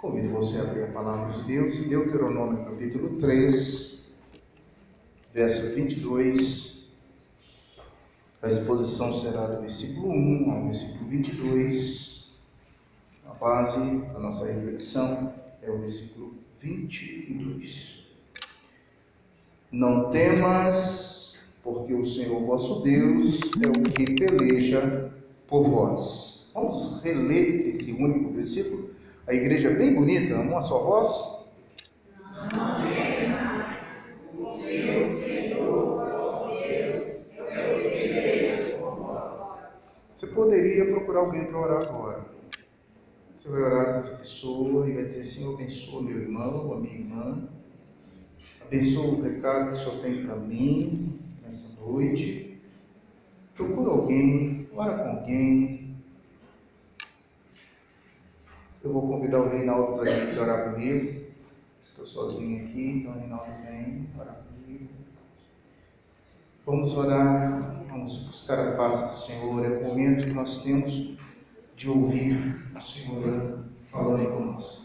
Convido você a abrir a palavra de Deus, Deuteronômio capítulo 3, verso 22. A exposição será do versículo 1 ao versículo 22. A base da nossa reflexão é o versículo 22. Não temas, porque o Senhor vosso Deus é o que peleja por vós. Vamos reler esse único versículo? A igreja é bem bonita, uma só voz. Não mais o Senhor, vós. Você poderia procurar alguém para orar agora. Você vai orar com essa pessoa e vai dizer: Senhor, abençoa meu irmão a minha irmã. Abençoa o recado que o Senhor tem para mim nessa noite. Procura alguém, ora com alguém, eu vou convidar o Reinaldo para vir orar comigo. Estou sozinho aqui, então o Reinaldo vem orar comigo. Vamos orar, vamos buscar a face do Senhor. É o momento que nós temos de ouvir o Senhor falando conosco.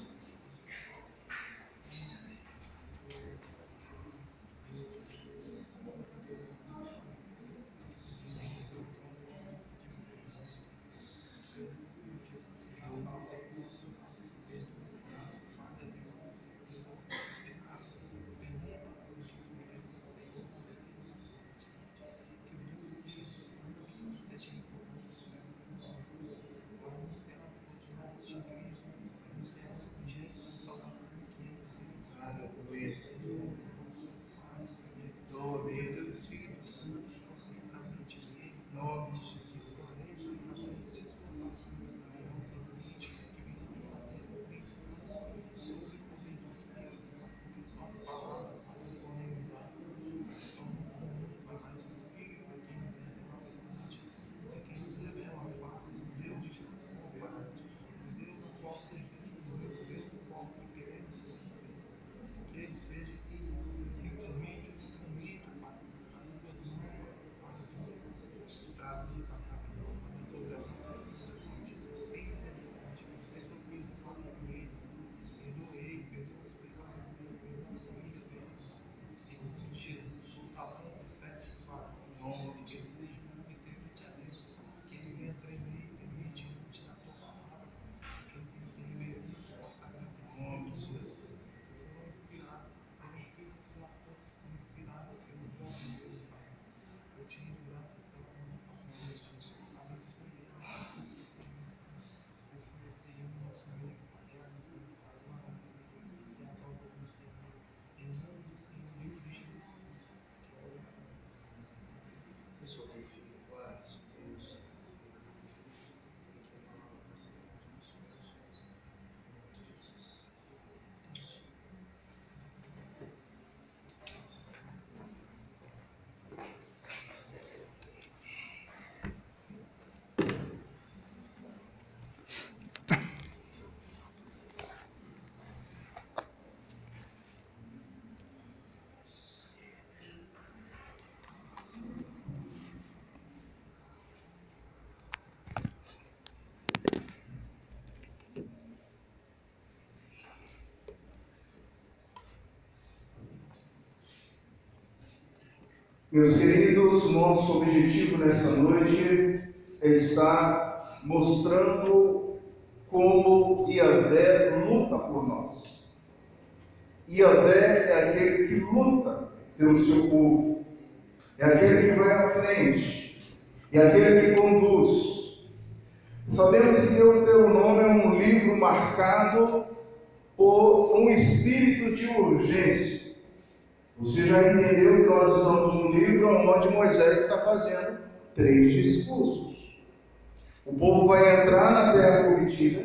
Meus queridos, nosso objetivo nessa noite é estar mostrando como Iavé luta por nós. Iavé é aquele que luta pelo seu povo, é aquele que vai à frente, é aquele que conduz. Sabemos que Deuteronômio é um livro marcado por um espírito de urgência. Você já entendeu que nós estamos num livro onde Moisés está fazendo três discursos. O povo vai entrar na terra prometida,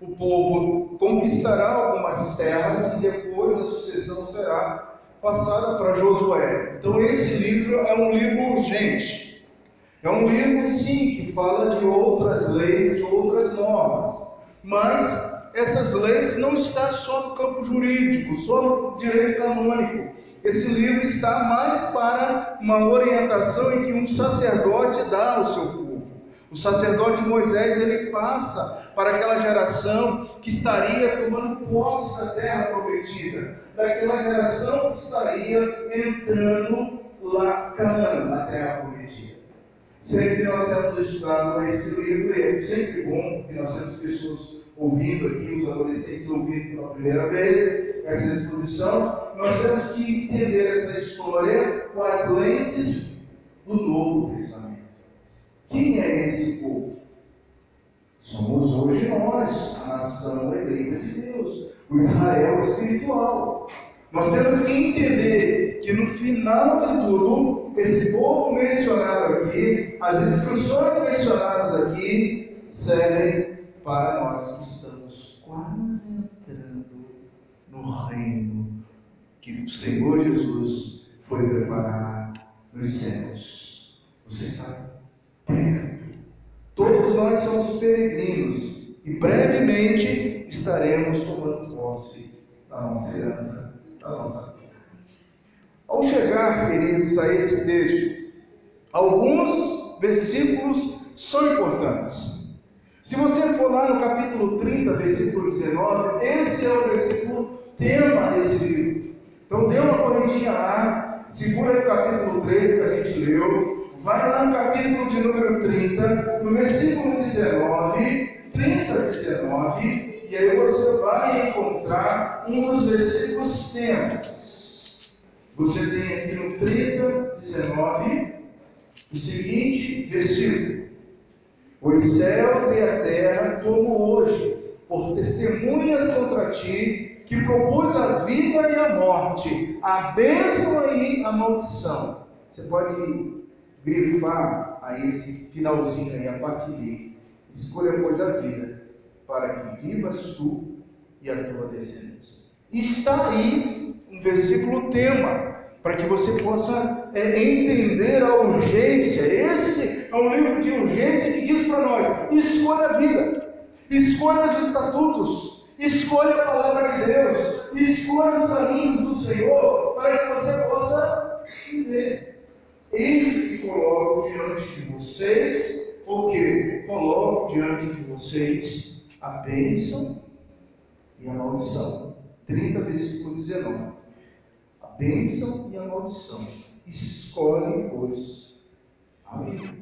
o povo conquistará algumas terras e depois a sucessão será passada para Josué. Então esse livro é um livro urgente. É um livro, sim, que fala de outras leis, de outras normas. Mas essas leis não estão só no campo jurídico, só no direito canônico. Esse livro está mais para uma orientação em que um sacerdote dá ao seu povo. O sacerdote Moisés ele passa para aquela geração que estaria tomando posse da terra prometida, daquela geração que estaria entrando lá Canaã, na terra prometida. Sempre nós temos estudado esse livro, é sempre bom que nós temos pessoas ouvindo aqui, os adolescentes ouvindo pela primeira vez essa exposição. Nós temos que entender essa história com as lentes do Novo Testamento. Quem é esse povo? Somos hoje nós, a nação eleita de Deus, o Israel espiritual. Nós temos que entender que no final de tudo, esse povo mencionado aqui, as instruções mencionadas aqui, servem para nós que estamos quase entrando no reino que o Senhor Jesus foi preparar nos céus. Você está perto. Todos nós somos peregrinos e brevemente estaremos tomando posse da nossa herança, da nossa vida. Ao chegar, queridos, a esse texto, alguns versículos são importantes. Se você for lá no capítulo 30, versículo 19, esse é o versículo tema desse livro. Então dê uma corridinha lá, segura no capítulo 13 que a gente leu, vai lá no capítulo de número 30, no versículo 19, 30 a 19, e aí você vai encontrar um dos versículos temas. Você tem aqui no 30, 19, o seguinte versículo. Os céus e a terra tomo hoje por testemunhas contra ti, que propus a vida e a morte, a bênção e a maldição. Você pode grifar aí esse finalzinho aí, a partir de escolha pois a vida, para que vivas tu e a tua descendência. Está aí um versículo tema, para que você possa é, entender a urgência. Esse é um livro de urgência que diz para nós: escolha a vida, escolha os estatutos, escolha a palavra de Deus, escolha os caminhos do Senhor, para que você possa viver. Eles que colocam diante de vocês, o que? Colocam diante de vocês a bênção e a maldição. 30, versículo 19. A bênção e a maldição. Escolhe, pois, a vida.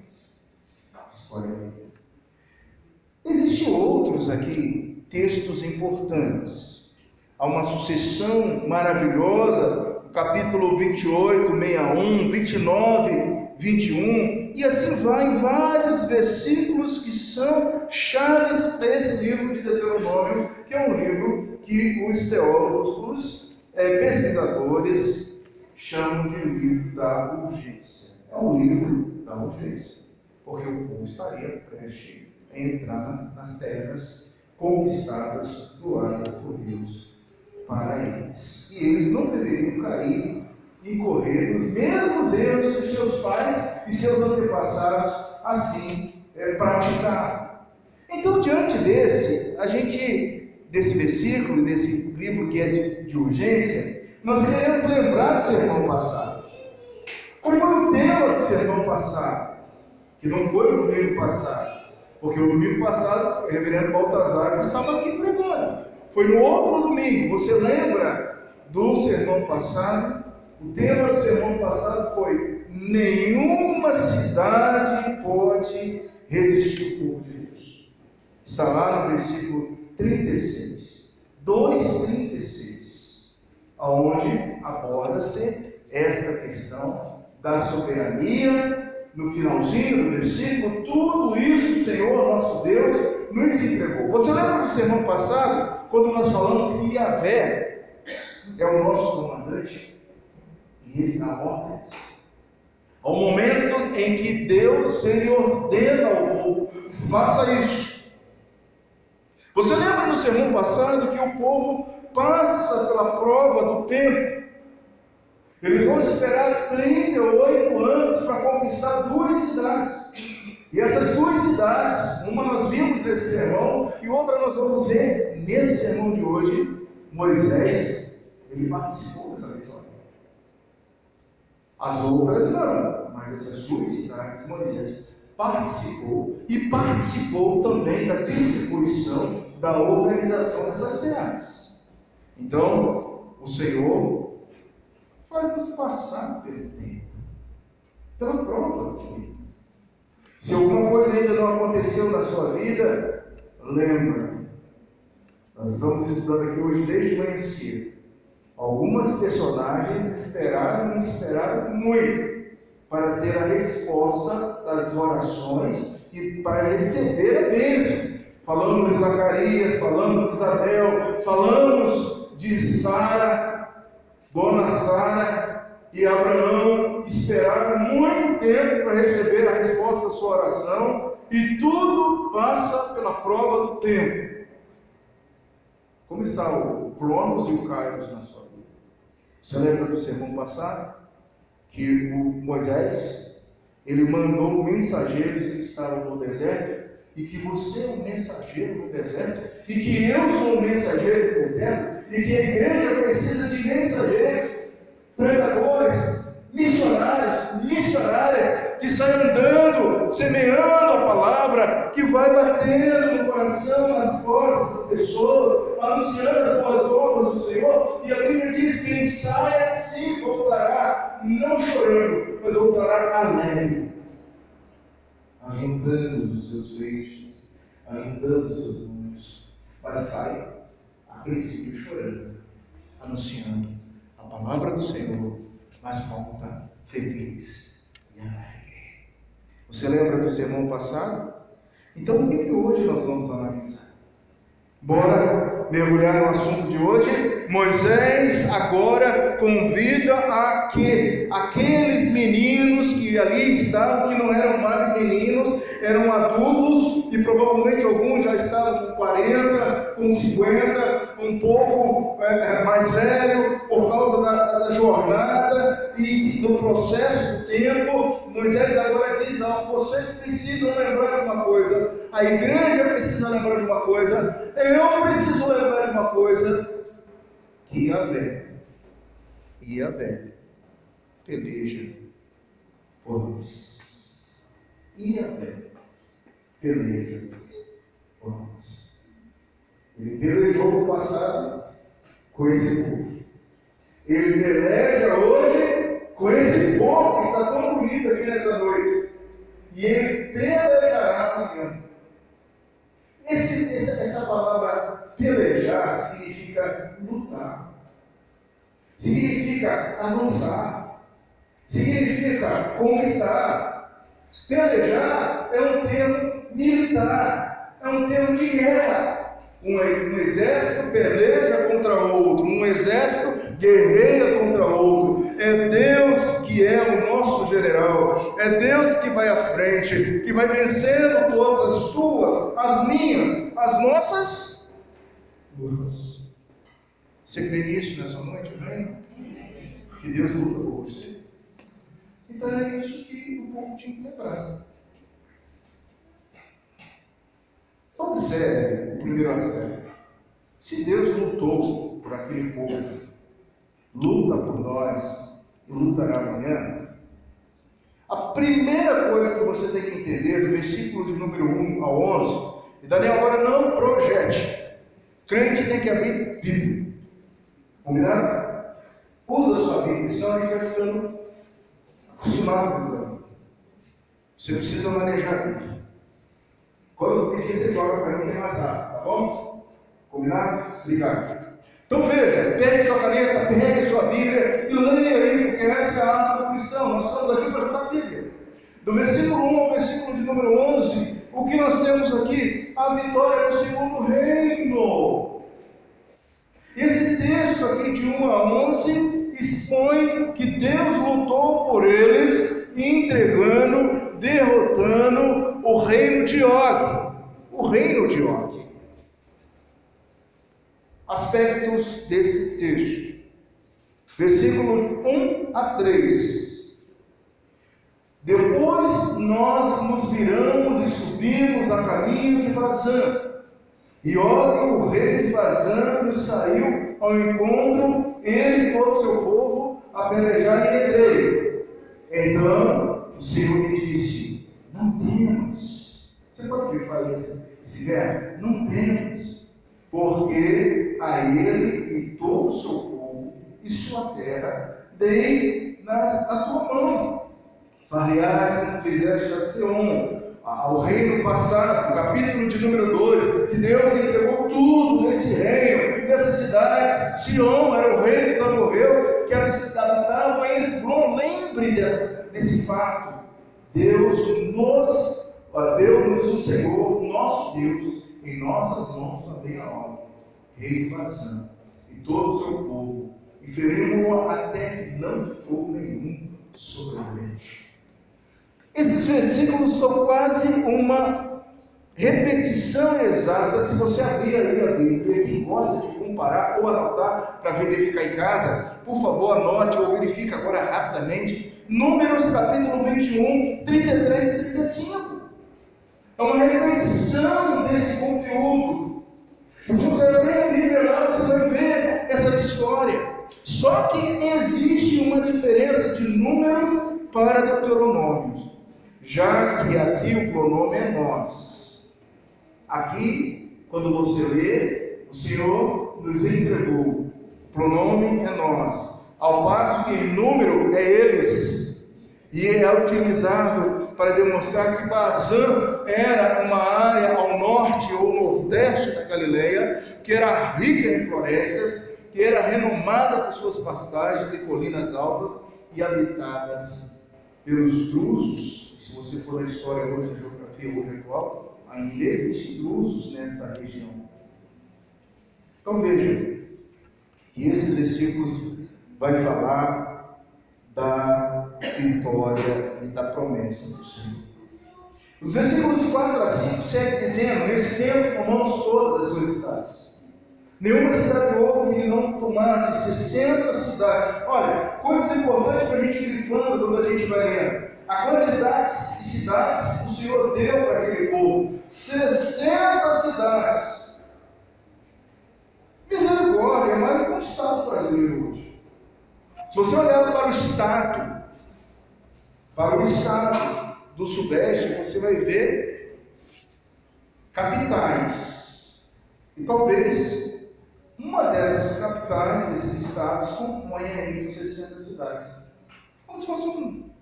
Escolhe a vida. Existem outros aqui, textos importantes. Há uma sucessão maravilhosa capítulo 28, 61, 29, 21, e assim vai em vários versículos que são chaves para esse livro de Deuteronômio, que é um livro que os teólogos, os é, pesquisadores, chamam de livro da urgência. É um livro da urgência, porque o povo estaria prestes a entrar nas, nas terras conquistadas, doadas por Deus para eles. E eles não deveriam cair e correr os mesmos erros que seus pais e seus antepassados assim é, praticaram. Então, diante desse, a gente, desse versículo, desse livro que é de, de urgência, nós queremos lembrar do sermão passado. Qual foi o tema do sermão passado? Que não foi o domingo passado. Porque o domingo passado, o reverendo Baltazar estava aqui pregando. Foi no outro domingo. Você lembra do sermão passado? O tema do sermão passado foi: nenhuma cidade pode resistir ao povo de Deus. Está lá no versículo 36. 2,36. Aonde aborda-se esta questão da soberania. No finalzinho do versículo, tudo isso o Senhor nosso Deus nos entregou. Você lembra do sermão passado? quando nós falamos que Yahvé é o nosso comandante e ele dá ordens. Ao momento em que Deus ele ordena ao povo, faça isso. Você lembra no sermão passado que o povo passa pela prova do tempo? Eles vão esperar 38 anos para conquistar duas cidades. E essas duas cidades, uma nós vimos nesse sermão e outra nós vamos ver nesse sermão de hoje, Moisés, ele participou dessa vitória. As outras não, mas essas duas cidades, Moisés participou e participou também da distribuição da organização dessas terras. Então, o Senhor faz-nos passar pelo tempo, pela prova. Se alguma coisa ainda não aconteceu na sua vida, lembra. Nós estamos estudando aqui hoje desde manhã cedo. Algumas personagens esperaram e esperaram muito para ter a resposta das orações e para receber a bênção. Falamos de Zacarias, falamos de Isabel, falamos de Sara, Dona Sara e Abraão, esperaram muito tempo para receber a resposta da sua oração, e tudo passa pela prova do tempo. Como está o Cronos e o Kairos na sua vida? Você lembra do sermão passado? Que o Moisés, ele mandou mensageiros que estavam no deserto, e que você é um mensageiro no deserto, e que eu sou um mensageiro no deserto, e que a igreja precisa de mensageiros, pregadores, missionários, missionárias, que saem andando, semeando a palavra, que vai batendo no coração, nas portas das pessoas, anunciando as boas obras do Senhor. E a Bíblia diz: quem sai assim voltará, não chorando, mas voltará alegre, ajuntando os seus feixes, ajuntando os seus números, mas sai a princípio chorando, anunciando a palavra do Senhor, mas volta feliz e alegre. Você lembra do sermão passado? Então, o que, que hoje nós vamos analisar? Bora mergulhar no assunto de hoje? Moisés agora convida a que aqueles meninos que ali estavam, que não eram mais meninos, eram adultos e provavelmente alguns já estavam com 40, com 50, um pouco é, mais velho, por causa da, da jornada e do processo do tempo. Moisés agora diz: vocês precisam lembrar de uma coisa, a igreja precisa lembrar de uma coisa, eu preciso lembrar de uma coisa, que Yahvé, Yahvé, peleja por nós. Yahvé, peleja. Ele pelejou no passado com esse povo. Ele peleja hoje com esse povo que está tão bonito aqui nessa noite. E ele pelejará amanhã. Esse, essa, essa palavra pelejar significa lutar, significa avançar, significa conquistar. Pelejar é um termo militar, é um termo de guerra. Um, exército peleja contra outro, um exército guerreia contra outro. É Deus que é o nosso general, é Deus que vai à frente, que vai vencendo todas as suas, as minhas, as nossas lutas. Você crê nisso nessa noite, amém? Que Deus luta por você. Então é isso que o povo tinha que lembrar. Observe o primeiro aspecto. Se Deus lutou por aquele povo, luta por nós e lutará amanhã, a primeira coisa que você tem que entender do versículo de número 1 ao 11, e Daniel agora não projete. Crente tem que abrir Bíblia. Combinado? Usa a sua Bíblia, senão a gente vai ficando acostumado Você precisa manejar a Bíblia. Quando pedir, você joga para mim, é rápido, tá bom? Combinado? Obrigado. Então veja, pegue sua caneta, pegue sua Bíblia e leia aí, porque essa é a arma do cristão. Nós estamos aqui para estudar a Bíblia. Do versículo 1 ao versículo de número 11, o que nós temos aqui? A vitória do segundo reino. Esse texto aqui de 1 a 11 expõe que Deus lutou por eles, entregando, derrotando o reino de Og. O reino de Og. Aspectos desse texto. Versículo 1 a 3. Depois nós nos viramos e subimos a caminho de Bazã. E Og, o rei de Bazã, nos saiu ao encontro, ele e todo o seu povo, a pelejar em Edrei. Então o Senhor me disse: Não temos. Você pode me falar esse, esse verbo? Não temos. porque a ele e todo o seu povo e sua terra dei na tua mão. Fariás como fizeste a Seom, ao reino passado, capítulo de número 2, que Deus entregou tudo nesse reino, nessas cidades. Sion era o rei dos amorreus, que habitavam em Esbron. Lembre desse, desse fato. Deus nos, Deus nos Senhor, nosso Deus, em nossas mãos também a obra. Rei de Bazã, e todo o seu povo, e feriu-o até que não ficou nenhum sobrevivente. Esses versículos são quase uma repetição exata. Se você abrir ali a Bíblia, quem gosta de comparar ou anotar para verificar em casa, por favor, anote ou verifique agora rapidamente. Números capítulo 21, 33 e 35. É uma repetição desse conteúdo. Se você abrir a Bíblia lá, você vai ver essa história. Só que existe uma diferença de números para Deuteronômios já que aqui o pronome é nós. Aqui, quando você lê, o Senhor nos entregou. O pronome é nós. Ao passo que número é eles. E é utilizado para demonstrar que Bazã era uma área ao norte ou nordeste da Galileia, que era rica em florestas, que era renomada por suas pastagens e colinas altas e habitadas pelos drusos se você for na história hoje, na geografia hoje atual, ainda existem drusos nessa região. Então vejam que esses versículos vai falar da vitória e da promessa do Senhor. Os versículos 4 a 5 segue dizendo: Nesse tempo tomamos todas as suas cidades. Nenhuma cidade houve que não tomasse 60 cidades. Olha, coisas importantes para a gente grifando quando a gente vai lendo a quantidade de cidades que o Senhor deu para aquele povo. 60 cidades. Misericórdia, é mais do que um Estado brasileiro hoje. Se você olhar para o Estado, para o Estado do Sudeste, você vai ver capitais. E talvez uma dessas capitais, desses estados, componha aí 60 cidades. Como se fosse um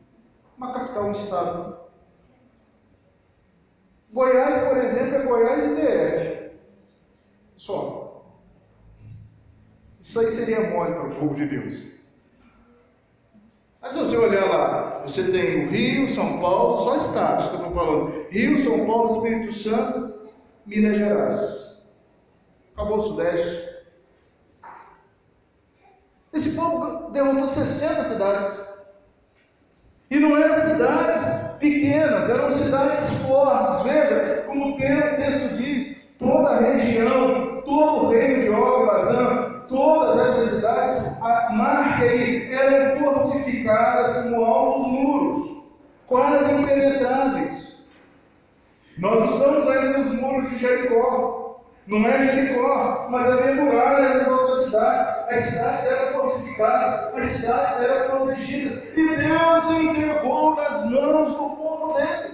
uma capital, um estado. Goiás, por exemplo, é Goiás e DF. Só. Isso aí seria mole para o povo de Deus. Se você olhar lá, você tem o Rio, São Paulo, só estados que eu estou falando. Rio, São Paulo, Espírito Santo, Minas Gerais. Acabou o Sudeste. Esse povo derrotou 60 cidades. E não eram cidades pequenas, eram cidades fortes. Veja como o texto diz: toda a região, todo o reino de Og e Bazã, todas fortificadas como altos muros, quase impenetráveis. Nós estamos ainda nos muros de Jericó. Não é Jericó, mas havia muralhas nas outras cidades. As cidades eram fortificadas, as cidades eram protegidas. E Deus entregou nas mãos do povo dele.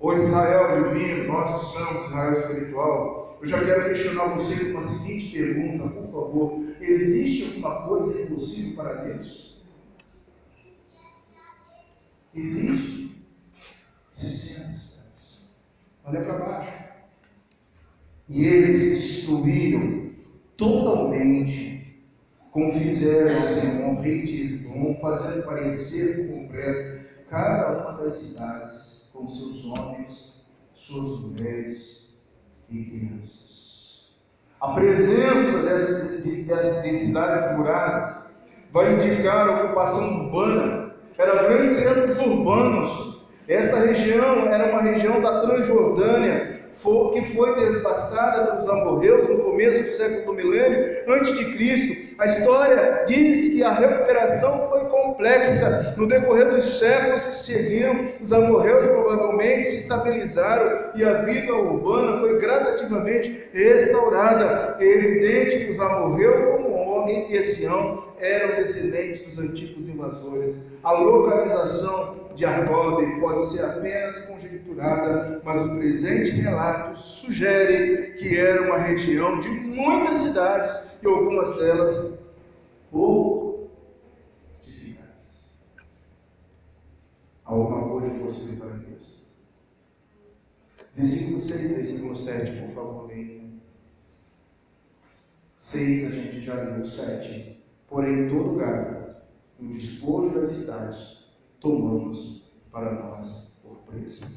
O Israel divino, nós que somos Israel espiritual, eu já quero questionar você com uma seguinte pergunta, por favor: existe alguma coisa impossível para Deus? Existe? 60 Olha para baixo. E eles destruíram totalmente, como fizeram Senhor, rei de Esbom, fazendo parecer completo cada uma das cidades com seus homens, suas mulheres e crianças. A presença dessas, de, dessas de cidades muradas vai indicar a ocupação urbana, eram grandes centros urbanos esta região era uma região da Transjordânia, que foi devastada pelos amorreus no começo do século do milênio antes de Cristo. A história diz que a recuperação foi complexa. No decorrer dos séculos que seguiram, os amorreus provavelmente se estabilizaram e a vida urbana foi gradativamente restaurada. É evidente que os amorreus, como Og e Sião, eram descendentes dos antigos invasores. A localização de Argob pode ser apenas conjecturada, mas o presente relato sugere que era uma região de muitas cidades e algumas delas fortificadas. Alguma coisa possível para Deus. Versículo 6, versículo 7, por favor, leia. 6 a gente já leu, 7. Porém, todo lugar, no despojo das cidades, tomamos para nós por preço.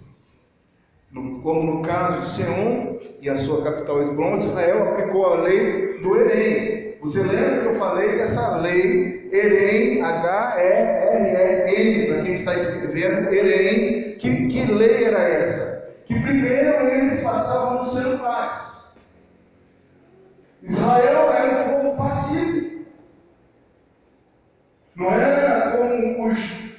No, como no caso de Seom e a sua capital Esbron, Israel aplicou a lei do Erém. Você lembra que eu falei dessa lei Erém, H-E-R-E-N, para quem está escrevendo, Erém, que, que lei era essa? Que primeiro eles passavam no seu paz. Israel era um povo pacífico. Não era como os.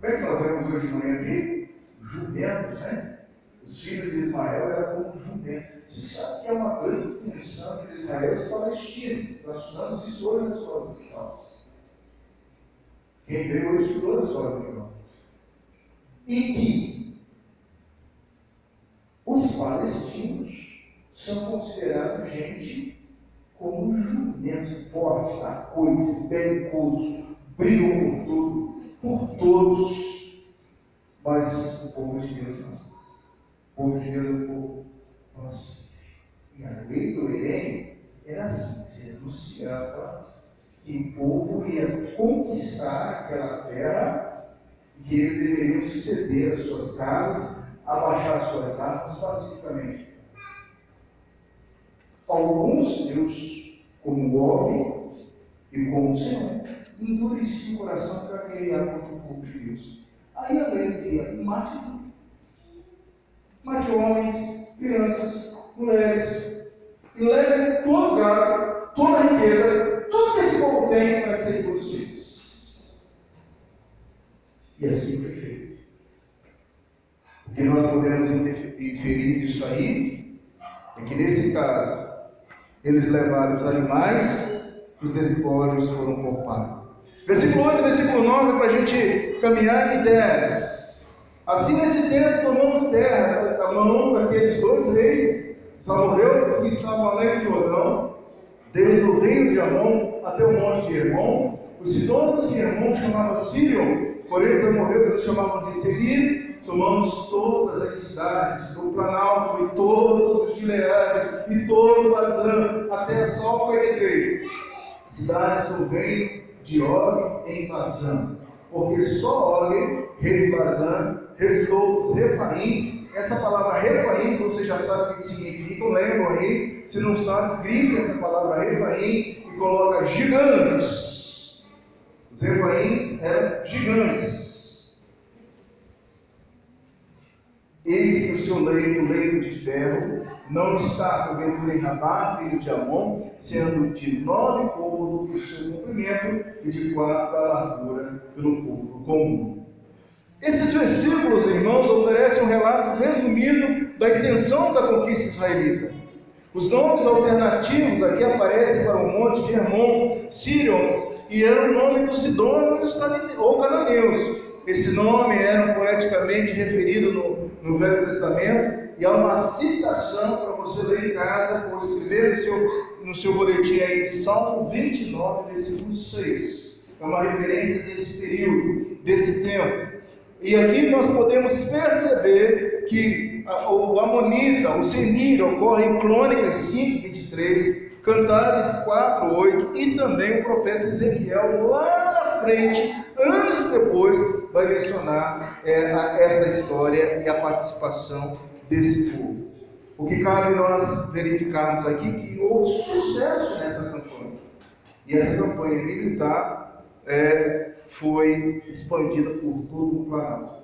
Como é que nós vemos hoje de aqui? Jumentos, né? Os filhos de Ismael eram como jumentos. Você sabe que é uma grande função de Israel e os palestinos. Nós estudamos isso hoje na escola dominical. Quem veio hoje estudou na escola dominical. E que os palestinos são considerados gente como jumentos fortes, arcoides, belicosos, brigam por tudo, por todos. Mas o povo de Deus não povo de Deus é um povo. E a lei do Erém era assim, se anunciava que o povo ia conquistar aquela terra e que eles deveriam ceder as suas casas, abaixar suas armas pacificamente. Alguns Deus, como o homem e como o Senhor, endureciam o coração para guerrear contra o povo de Deus. Aí a lei dizia: mate tudo mate homens, crianças, mulheres, e leve todo gado, toda a riqueza, povo tem vai ser vocês. E assim foi feito. O que nós podemos inferir disso aí é que nesse caso, eles levaram os animais, os despojos foram poupados. Versículo 8 versículo 9, para a gente caminhar em 10. Assim, nesse tempo, tomamos terra a mão daqueles dois reis, os amorreus que estavam além Jordão, desde o rio de Amon até o monte de Hermon. Os sidônios de Hermon chamavam Sirion, porém os amorreus eles chamavam de Seir. Tomamos todas as cidades, do Planalto e todos os Gileade e todo o Bazã, até a Salca e Edrei, cidades do reino de Og em Bazã. Porque só Og, rei de Bazã, restou os refaíns. Essa palavra refaíns, você já sabe o que significa, lembram aí? Se não sabe, grita essa palavra refaim coloca gigantes. Os refaíns eram gigantes. Eis que o seu leito, leito de ferro, não está porventura em Rabá, filho de Amon, sendo de nove côvados o seu comprimento e de quatro a largura pelo côvado comum. Esses versículos, irmãos, oferecem um relato resumido da extensão da conquista israelita. Os nomes alternativos aqui aparecem para o monte de Hermon, Sirion, e era o nome dos sidônios ou cananeus. Esse nome era poeticamente referido no, no Velho Testamento, e há uma citação para você ler em casa, ou escrever no seu, no seu boletim aí, Salmo 29, versículo 6. É uma referência desse período, desse tempo. E aqui nós podemos perceber que o Amonita, o Senir, ocorre em Crônicas 5, 23, Cantares 4, 8 e também o profeta Ezequiel lá na frente, anos depois, vai mencionar é, a, essa história e a participação desse povo. O que cabe nós verificarmos aqui que houve sucesso nessa campanha. E essa campanha militar é, foi expandida por todo o Planalto.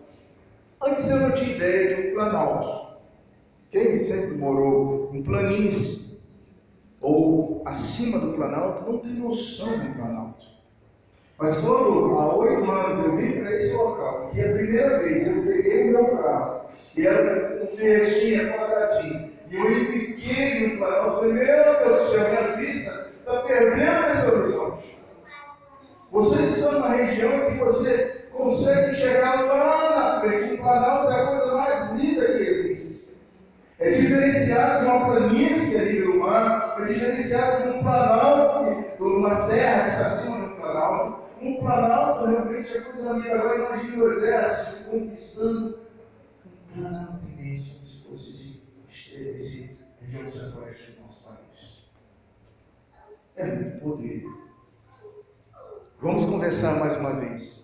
Antes eu não tinha ideia de um Planalto. Quem sempre morou em planícies ou acima do Planalto não tem noção do Planalto. Mas quando há oito anos eu vim para esse local, e a primeira vez eu peguei o meu carro, e era um festinha quadradinho, e eu empiquei no Planalto, falei, meu Deus do céu, minha vista está perdendo esse horizonte. Você está numa região que você consegue chegar lá na frente. Um Planalto é a coisa mais linda que existe. É diferenciado de uma planície ali do mar, é diferenciado de um planalto, de uma serra que está acima de um planalto. Um planalto realmente é coisa linda. Agora imagine o exército conquistando um planalto imenso, como se fosse esse, esse região centro-oeste do nosso país. É muito poder. Vamos conversar mais uma vez.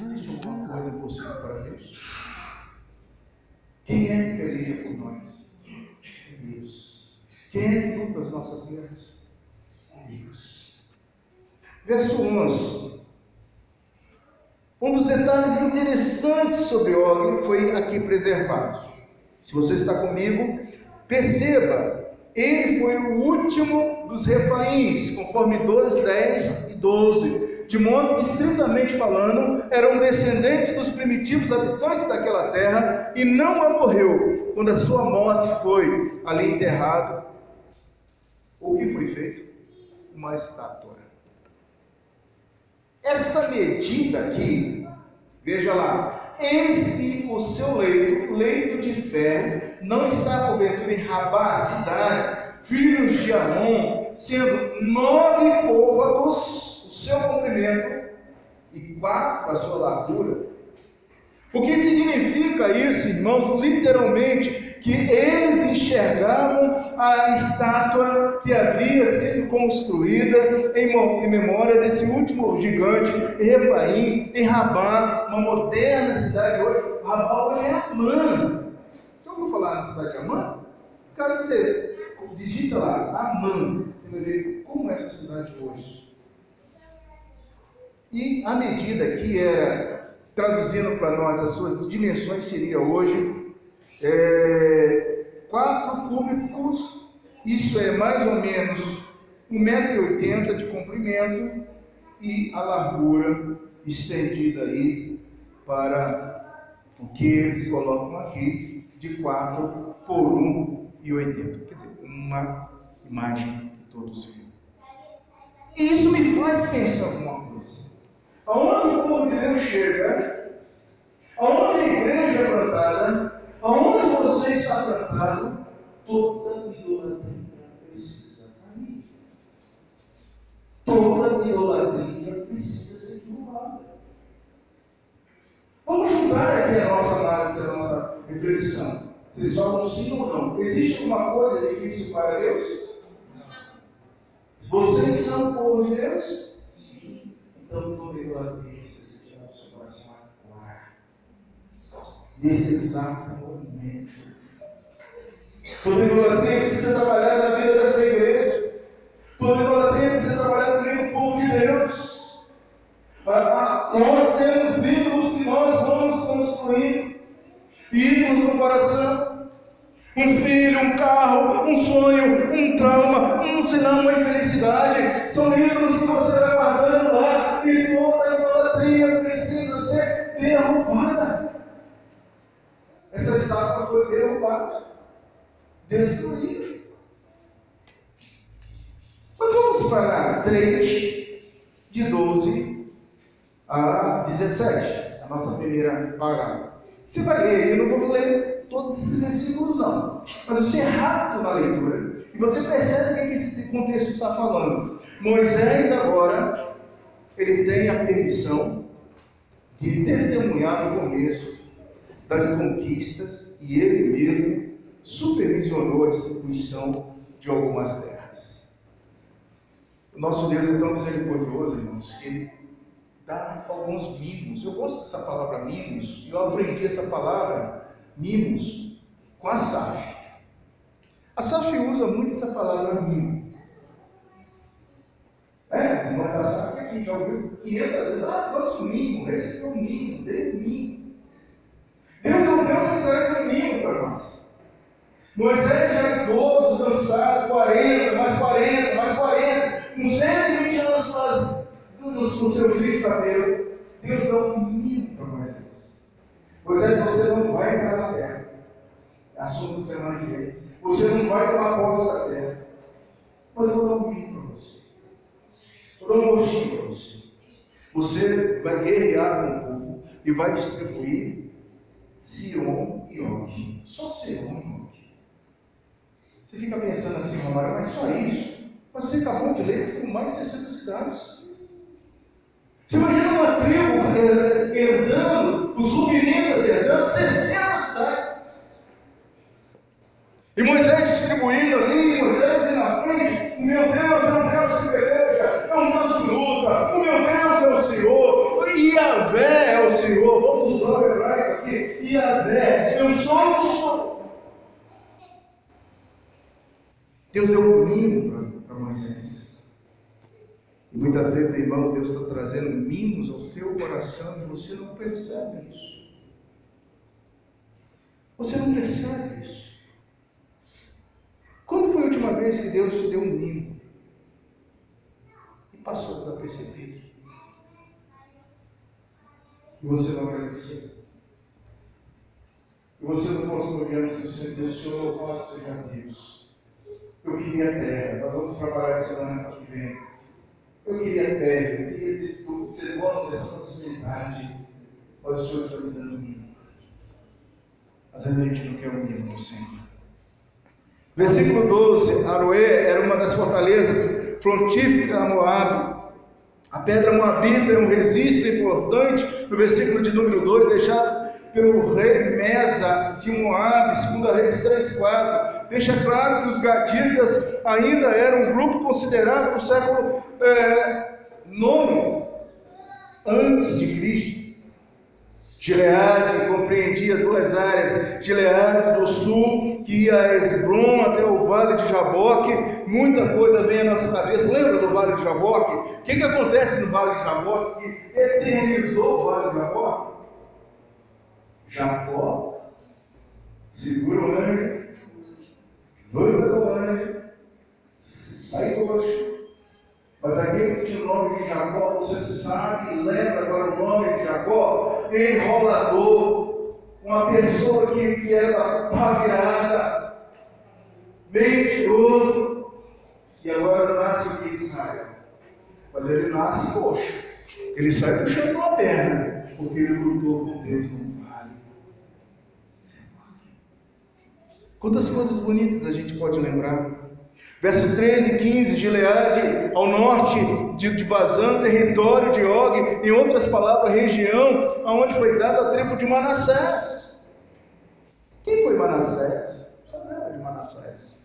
Existe alguma coisa impossível para Deus? Quem é que peleja por nós? Deus. Quem é que luta as nossas guerras? Deus. Verso 11. Um dos detalhes interessantes sobre Og foi aqui preservado. Se você está comigo, perceba, ele foi o último dos refaíns, conforme 12, 10 e 12 de modo que, estritamente falando, eram descendentes dos primitivos habitantes daquela terra, e não a morreu quando a sua morte foi ali enterrado. O que foi feito? Uma estátua. Essa medida aqui, veja lá, eis que o seu leito, leito de ferro, não está porventura em Rabá, cidade, filhos de Amon, sendo nove côvados seu comprimento e quatro a sua largura. O que significa isso, irmãos? Literalmente, que eles enxergavam a estátua que havia sido construída em memória desse último gigante, Refaim, em Rabá, uma moderna cidade hoje. Rabá hoje é Amã. Já ouviu falar na cidade de Amã? Caso você digita lá, Amã, você vai ver como é essa cidade hoje. E a medida que era, traduzindo para nós as suas dimensões, seria hoje é, 4 cúbicos, isso é mais ou menos 1,80m de comprimento e a largura estendida aí para o que eles colocam aqui de 4 por 1,80. Quer dizer, uma imagem que todos viram. E isso me faz pensar alguma coisa. Aonde o povo de Deus chega, aonde a igreja é plantada, aonde você está plantado, toda idolatria precisa cair. Toda idolatria precisa ser derrubada. Vamos juntar aqui a nossa análise, a nossa reflexão. Vocês falam sim ou não? Existe alguma coisa difícil para Deus? Vocês são o povo de Deus? Então, toda idolatria precisa tirar do seu coração agora. Nesse exato momento. Toda idolatria precisa trabalhar na vida dessa igreja. Toda idolatria precisa trabalhar no meio do povo de Deus. Ah, nós temos ídolos que nós vamos construir. Ídolos no coração um filho, um carro, um sonho, um trauma, um, lá, uma infelicidade. São ídolos que você vai guardando lá e toda a idolatria precisa ser derrubada. Essa estátua foi derrubada, destruída. Mas vamos para 3, de 12 a 17, a nossa primeira parágrafo. Você vai ler, eu não vou ler todos esses versículos, não. Mas você é rápido na leitura e você percebe o que esse contexto está falando. Moisés agora, ele tem a permissão de testemunhar no começo das conquistas e ele mesmo supervisionou a distribuição de algumas terras. O nosso Deus é tão misericordioso, irmãos, que ele dá alguns mimos. Eu gosto dessa palavra mimos, e eu aprendi essa palavra mimos com a SAF. A SAF usa muito essa palavra mimo. É, as irmãs da SAF aqui já ouviu 500 vezes, ah, trouxe mimo, esse foi um mimo, dei um mimo. Deus é um Deus que traz um mimo para nós. Moisés já é idoso, cansado, 40, mais 40, mais 40, com 120 anos no, no seu de cabelo. Deus dá um mimo para Moisés. Moisés, você não vai entrar na terra. É assunto de semana que vem. Você não vai tomar posse da terra. Mas eu dar um você. Gostinho para você. Vai guerrear com o povo e vai distribuir Sion e Og. Só Sion e Og. Você fica pensando assim, Romário, mas só isso? Mas você acabou de ler que mais de 60 cidades. Você imagina uma tribo herdando, os Rubinitas herdando 60 cidades. E Moisés distribuindo ali, Moisés na frente, o meu Deus é um Deus que peleja, que luta, o meu Deus é o Senhor, Iavé é o Senhor, vamos usar o hebraico aqui, Iavé, eu sou o que sou. Deus deu um mimo para Moisés. E muitas vezes, irmãos, Deus está trazendo mimos ao teu coração e você não percebe isso. Você não percebe isso. Quando foi a última vez que Deus te deu um mimo? Passou desapercebido. E você não agradeceu. E você não postou diante do Senhor e dizer, Senhor, louvado seja Deus. Eu queria terra, nós vamos trabalhar semana que vem. Eu queria terra, eu queria ser dono dessa possibilidade. Mas o Senhor está me dando um mimo. Vezes a gente não quer o mimo do Senhor. Versículo 12: Aroê era uma das fortalezas frontíficas a Moab. A pedra moabita é um registro importante no versículo de número 2, deixado pelo rei Mesa de Moab, segundo Reis 3,4. Deixa claro que os gaditas ainda eram um grupo considerado no século é, antes de Cristo. Gileade compreendia duas áreas, Gileade do sul, que ia a Esbron até o vale de Jaboque, muita coisa vem à nossa cabeça, lembra do vale de Jaboque? O que, que acontece no vale de Jaboque que eternizou o vale de Jaboque? Jacó segura o anjo, noiva do anjo, sai coxo, mas aquele que tinha o nome de Jacó, você sabe, lembra agora o nome de Jacó? Enrolador, uma pessoa que, que era pavirada, mentiroso, e agora nasce o que Israel? Mas ele nasce coxo, ele sai puxando uma perna, porque ele lutou com Deus no vale. Quantas coisas bonitas a gente pode lembrar? Verso 13 e 15, Gileade, ao norte de, de território de Og, em outras palavras, região aonde foi dada a tribo de Manassés. Quem foi Manassés? Sabe de Manassés.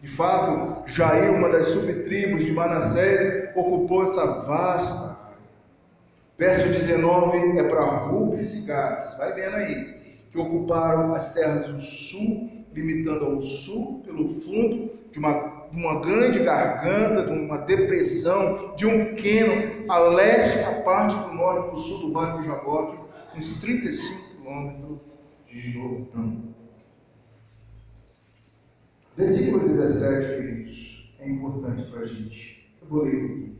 De fato, Jair, uma das subtribos de Manassés, ocupou essa vasta área. Verso 19 é para Rubens e Gades, vai vendo aí, que ocuparam as terras do sul, limitando ao sul pelo fundo de uma, uma grande garganta, de uma depressão, de um queno, a leste, a parte do norte do sul do Vale do Jaboque, uns 35 quilômetros Jordão. Versículo 17, queridos, é importante para a gente. Eu vou ler aqui.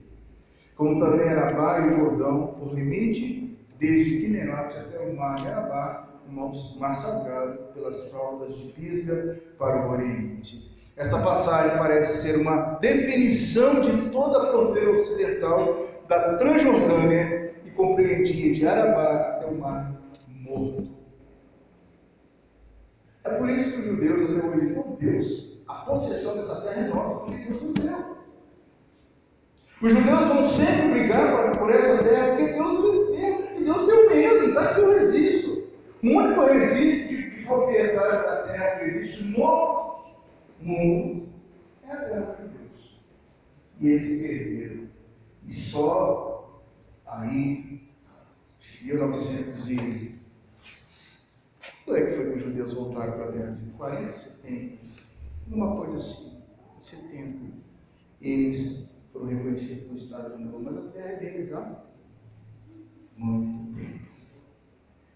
Como também Arabá e Jordão, por limite, desde Quinerote até o mar de Arabá, o mar salgado, pelas fraldas de Pisga para o Oriente. Esta passagem parece ser uma definição de toda a fronteira ocidental da Transjordânia e compreendia de Arabá até o Mar É por isso que os judeus até hoje dizem: Deus, a possessão dessa terra é nossa, porque Deus nos deu. Os judeus vão sempre brigar por essa terra porque Deus nos deu, e Deus deu mesmo, tá? Que eu resisto. O único registro de, de propriedade da terra que existe no mundo é a graça de Deus. E eles perderam. E só aí, em 1900 e. Quando é que foi que os judeus voltaram para a terra? 40, 70. Uma coisa assim. Em 70. Eles foram reconhecidos no Estado de Novo, mas a terra é deles há muito tempo.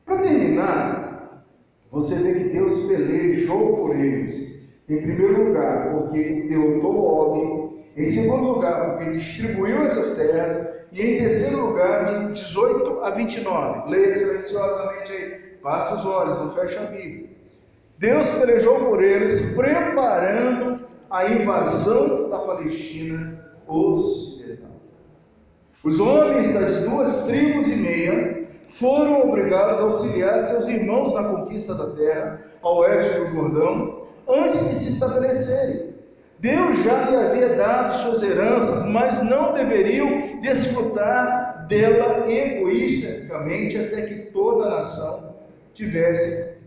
Para terminar, você vê que Deus pelejou por eles em primeiro lugar, porque deu todo ordem. Em segundo lugar, porque distribuiu essas terras. E em terceiro lugar, de 18 a 29. Leia silenciosamente aí. Passe os olhos, não feche a Bíblia. Deus pelejou por eles, preparando a invasão da Palestina ocidental. Os homens das duas tribos e meia foram obrigados a auxiliar seus irmãos na conquista da terra, ao oeste do Jordão, antes de se estabelecer Deus já lhe havia dado suas heranças, mas não deveriam desfrutar dela egoisticamente até que toda a nação tivesse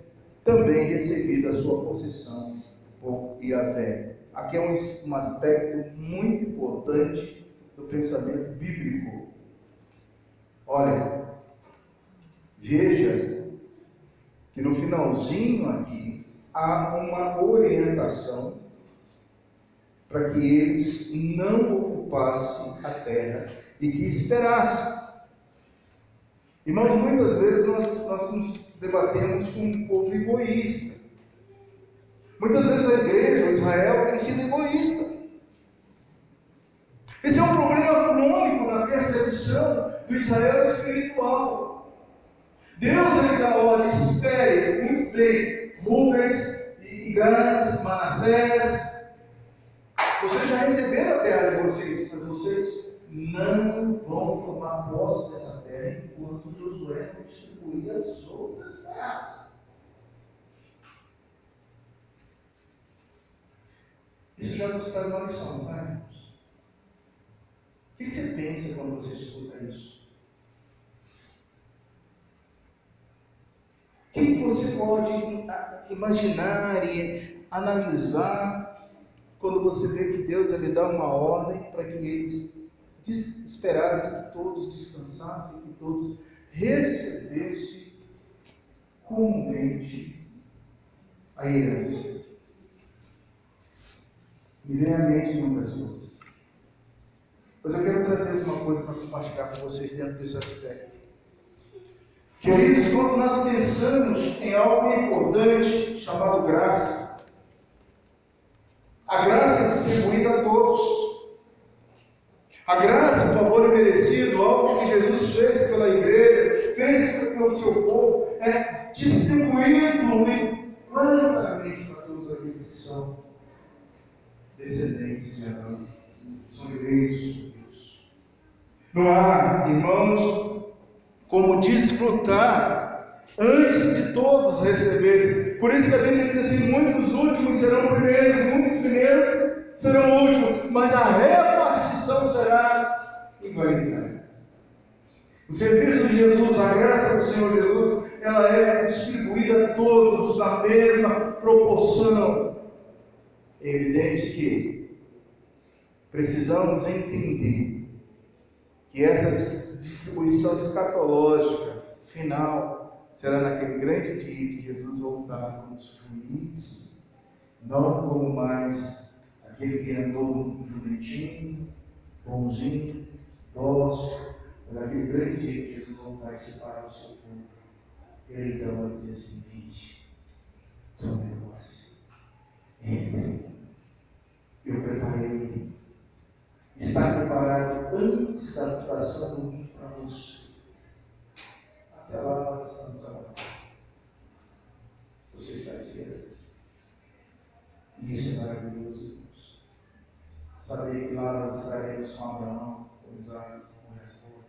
também recebido a sua possessão por Yahvé. Aqui é um, um aspecto muito importante do pensamento bíblico. Olha, veja que no finalzinho aqui há uma orientação para que eles não ocupassem a terra e que esperassem. Irmãos, muitas vezes nós, nós nos debatemos com um povo egoísta. Muitas vezes a igreja, o Israel, tem sido egoísta. Esse é um problema crônico na percepção do Israel espiritual. Deus ele dá ordem, espere, muito bem, Rubens Gans, Manassés, vocês já receberam a terra de vocês, mas vocês não vão tomar posse dessa enquanto Josué não distribuir as outras terras. Isso já nos traz uma lição, tá, irmãos? O que você pensa quando você escuta isso? O que você pode imaginar e analisar quando você vê que Deus ele dá uma ordem para que eles esperassem que todos descansassem, que todos recebessem comumente a herança? Me vem à mente muitas coisas. Mas eu quero trazer uma coisa para compartilhar com vocês dentro desse aspecto. Queridos, quando nós pensamos em algo importante chamado graça, a graça é distribuída a todos. A graça, o favor merecido, algo que Jesus fez pela igreja, fez pelo seu povo, é distribuído quantamente para todos aqueles que são descendentes de Adão, são eleitos de Deus. Não há, irmãos, como desfrutar antes de todos receberem. Por isso que a Bíblia diz assim: muitos últimos serão primeiros, muitos primeiros serão últimos, mas a repartição será igualitária. O serviço de Jesus, a graça do Senhor Jesus, ela é distribuída a todos na mesma proporção. É evidente que precisamos entender que essa distribuição escatológica final será naquele grande dia que Jesus voltar como os juiz, não como mais aquele que andou jumentinho, bonzinho, dócil, mas aquele grande dia que Jesus voltar e separar o seu povo. Ele então vai dizer assim: Vinde, tome posse. Ele eu preparei. Está preparado antes da fundação do mundo para você. Até lá nós estamos agora. Você está esperando. E isso é maravilhoso, Saber que lá nós estaremos com Abraão, com Isaac, com Jacó,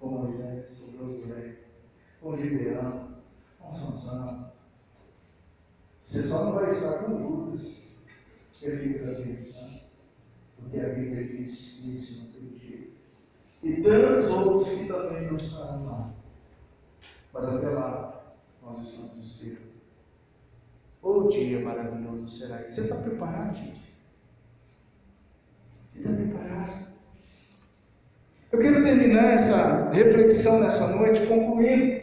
com Moisés, com Josué, com Gideão, com Sansão. Você só não vai estar com dúvidas é filho da benção, porque a Bíblia diz isso no teu dia. E tantos outros que também não estarão lá. Mas até lá, nós estamos esperando. O dia maravilhoso será esse. Você está preparado, gente? Você está preparado? Eu quero terminar essa reflexão nessa noite concluindo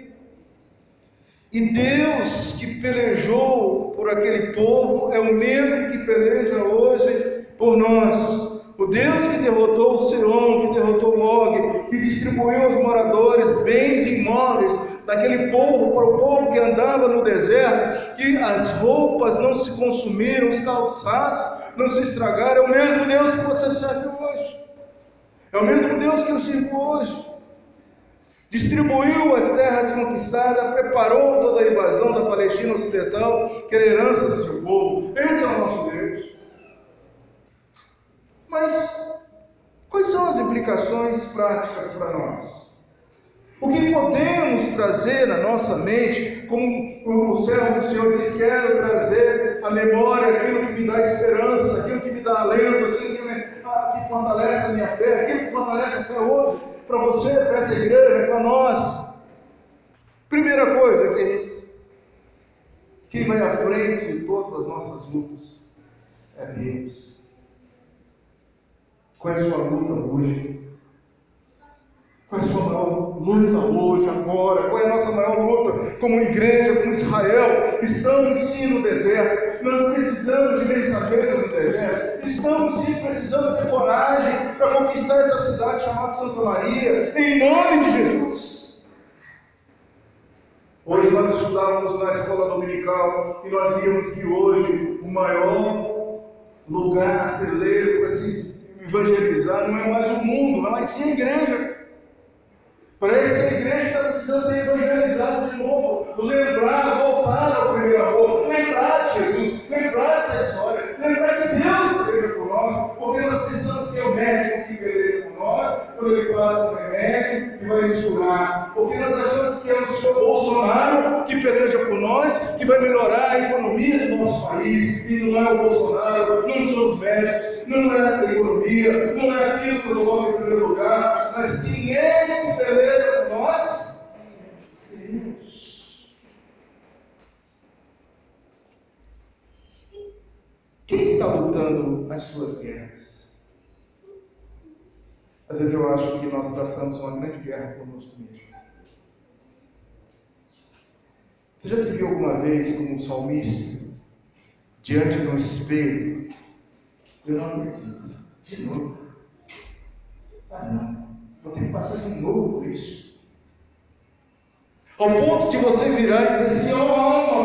e Deus que pelejou por aquele povo é o mesmo que peleja hoje por nós. O Deus que derrotou o que derrotou Og, que distribuiu aos moradores bens imóveis daquele povo para o povo que andava no deserto, que as roupas não se consumiram, os calçados não se estragaram, é o mesmo Deus que você serve hoje. É o mesmo Deus que eu sirvo hoje distribuiu as terras conquistadas, preparou toda a invasão da Palestina Ocidental, que era herança do seu povo. Esse é o nosso Deus. Mas quais são as implicações práticas para nós? O que podemos trazer na nossa mente, como o servo do Senhor diz, quero trazer à memória aquilo que me dá esperança, aquilo que me dá alento, aquilo minha fé, aquilo que fortalece a fé hoje, para você, para essa igreja, para nós. Primeira coisa, queridos, quem vai à frente de todas as nossas lutas é Deus. Qual é a sua luta hoje? Qual é a sua maior luta hoje, agora? Qual é a nossa maior luta como igreja, como Israel? Estamos sim no deserto, nós precisamos de estamos precisando ter coragem para conquistar essa cidade chamada Santa Maria, em nome de Jesus. Hoje nós estudávamos na escola dominical e nós vimos que hoje o maior lugar celeiro para se evangelizar não é mais o mundo, mas sim a igreja. Parece que a igreja está precisando ser evangelizada de novo, lembrar, voltar ao primeiro amor, lembrar de Jesus, lembrar remédio e vai nos curar, porque nós achamos que é o senhor Bolsonaro que peleja por nós, que vai melhorar a economia do nosso país, e não é o Bolsonaro, não são os médicos, não é a economia, não é aquilo que eu coloco em primeiro lugar, mas quem é que peleja por nós? Deus. Quem está lutando as suas guerras? Às vezes eu acho que nós traçamos uma grande guerra conosco mesmo. Você já se viu alguma vez como um salmista diante de um espelho? Eu não acredito. De novo. Ah, não. Vou ter que passar de novo por isso. Ao ponto de você virar e dizer assim, ó oh, alma,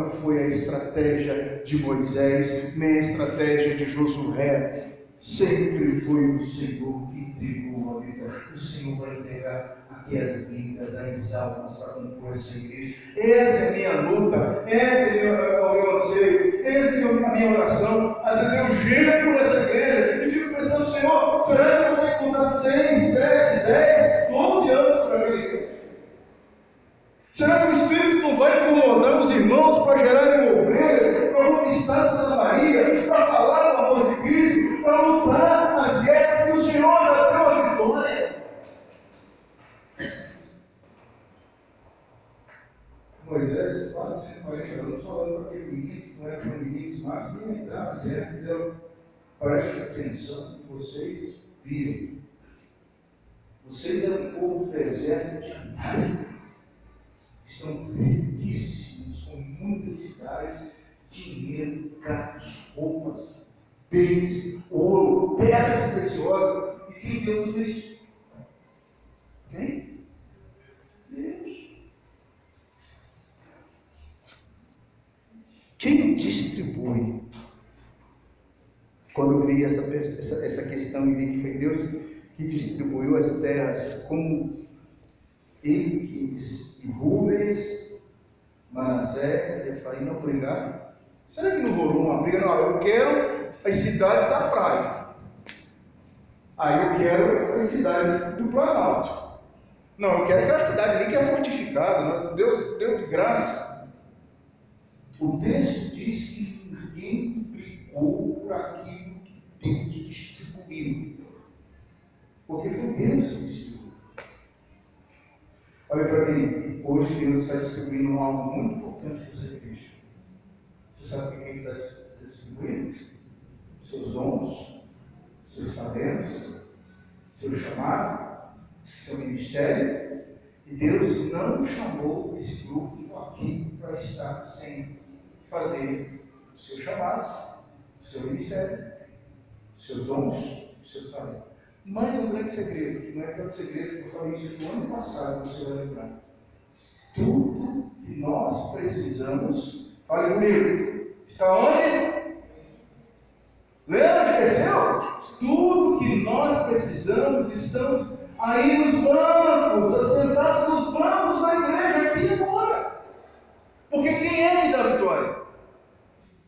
Nunca foi a estratégia de Moisés, nem a estratégia de Josué. Sempre foi o Senhor que entregou a vida. O Senhor vai entregar aqui as vidas, as almas para compor essa igreja. Essa é a minha luta, esse é o meu anseio, essa é a minha oração. Às vezes eu gelo por essa igreja e fico pensando, Senhor, será que eu vou ter que contar 6, 7, 10, 12 anos para aquela igreja? Será que o Espírito não vai incomodar os irmãos para gerarem ovelhas, para conquistar Santa Maria, para falar do amor de Cristo, para lutar as guerras que o Senhor já deu a vitória? Moisés, quase 140 anos, falando para aqueles meninos não eram meninos, mas nem a idade, né? dizendo: preste atenção que vocês viram. Vocês eram um povo do deserto de nada são riquíssimos, com muitas cidades, dinheiro, carros, roupas, bens, ouro, pedras preciosas. E quem deu tudo isso? Quem? Deus. Quem distribui? Quando eu vi essa, essa, essa questão e vi que foi Deus que distribuiu as terras como ele quis e Rubens, Manassés, Efraim não brigaram? Será que não rolou uma briga? Não, eu quero as cidades da praia. Aí eu quero as cidades do Planalto. Não, eu quero aquela cidade ali que é fortificada. Deus deu de graça. O texto diz que ninguém brigou por aquilo que Deus distribuiu. Porque foi Deus que distribuiu. Olha para mim, hoje Deus está distribuindo algo muito importante para essa igreja. Você sabe o que Ele está distribuindo? Seus dons, seus talentos, seu chamado, seu ministério. E Deus não chamou esse grupo aqui para estar sem fazer o seu chamado, o seu ministério, seus dons, seus talentos. Mas um grande segredo, que não é tanto segredo, que eu falei isso no ano passado, você vai lembrar. Tudo que nós precisamos, fale comigo, está onde? Lembra esqueceu? Tudo que nós precisamos, estamos aí nos bancos, assentados nos bancos da igreja, aqui e agora. Porque quem é que dá vitória?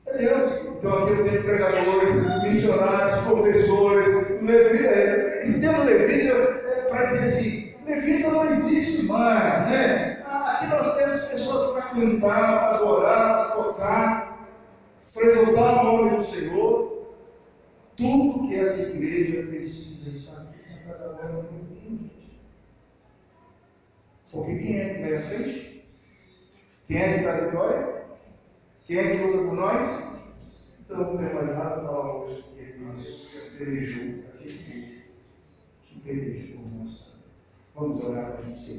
É Deus. Então aqui eu tenho pregadores, missionários, professores, levita, é, esse termo levita é para dizer assim, levita não existe mais, né? Ah, aqui nós temos pessoas para cantar, adorar, tocar, para exaltar o nome do Senhor. Tudo que essa igreja precisa estar aqui sentada agora no mundo. Porque quem é que vai à frente? Quem é que dá a vitória? Quem é que luta por nós? Então não tem mais nada para falar hoje que Deus pelejou aquele que pelejou por nós. Vamos orar para a gente